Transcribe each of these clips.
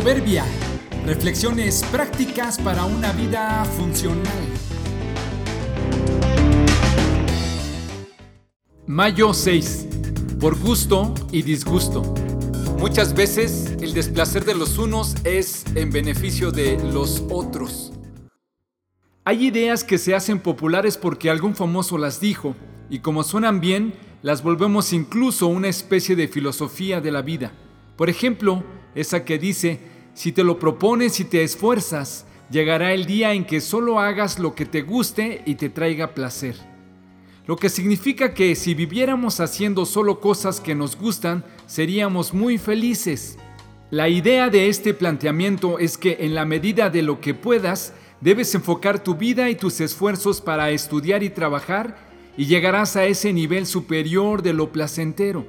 Proverbia. Reflexiones prácticas para una vida funcional. Mayo 6. Por gusto y disgusto. Muchas veces el desplacer de los unos es en beneficio de los otros. Hay ideas que se hacen populares porque algún famoso las dijo y como suenan bien, las volvemos incluso una especie de filosofía de la vida. Por ejemplo, esa que dice, si te lo propones y te esfuerzas, llegará el día en que solo hagas lo que te guste y te traiga placer. Lo que significa que si viviéramos haciendo solo cosas que nos gustan, seríamos muy felices. La idea de este planteamiento es que en la medida de lo que puedas, debes enfocar tu vida y tus esfuerzos para estudiar y trabajar y llegarás a ese nivel superior de lo placentero.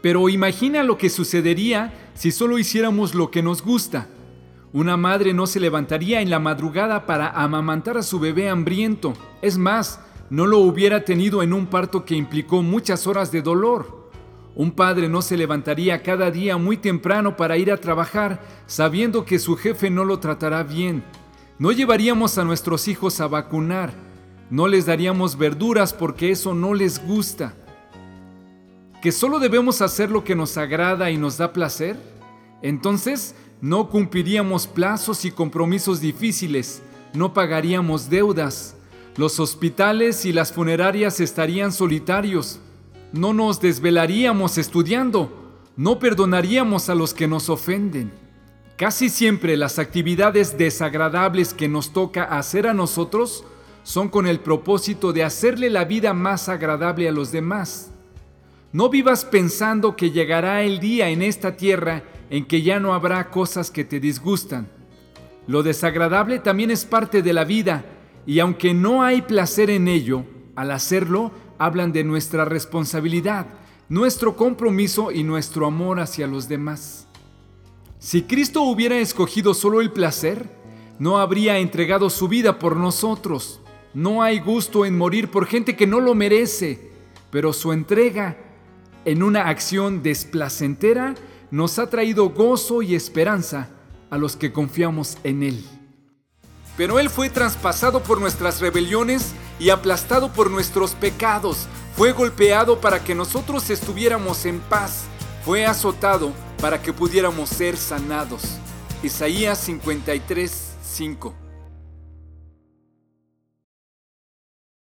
Pero imagina lo que sucedería si solo hiciéramos lo que nos gusta. Una madre no se levantaría en la madrugada para amamantar a su bebé hambriento. Es más, no lo hubiera tenido en un parto que implicó muchas horas de dolor. Un padre no se levantaría cada día muy temprano para ir a trabajar sabiendo que su jefe no lo tratará bien. No llevaríamos a nuestros hijos a vacunar. No les daríamos verduras porque eso no les gusta que solo debemos hacer lo que nos agrada y nos da placer, entonces no cumpliríamos plazos y compromisos difíciles, no pagaríamos deudas, los hospitales y las funerarias estarían solitarios, no nos desvelaríamos estudiando, no perdonaríamos a los que nos ofenden. Casi siempre las actividades desagradables que nos toca hacer a nosotros son con el propósito de hacerle la vida más agradable a los demás. No vivas pensando que llegará el día en esta tierra en que ya no habrá cosas que te disgustan. Lo desagradable también es parte de la vida y aunque no hay placer en ello, al hacerlo hablan de nuestra responsabilidad, nuestro compromiso y nuestro amor hacia los demás. Si Cristo hubiera escogido solo el placer, no habría entregado su vida por nosotros. No hay gusto en morir por gente que no lo merece, pero su entrega en una acción desplacentera, nos ha traído gozo y esperanza a los que confiamos en Él. Pero Él fue traspasado por nuestras rebeliones y aplastado por nuestros pecados. Fue golpeado para que nosotros estuviéramos en paz. Fue azotado para que pudiéramos ser sanados. Isaías 53, 5.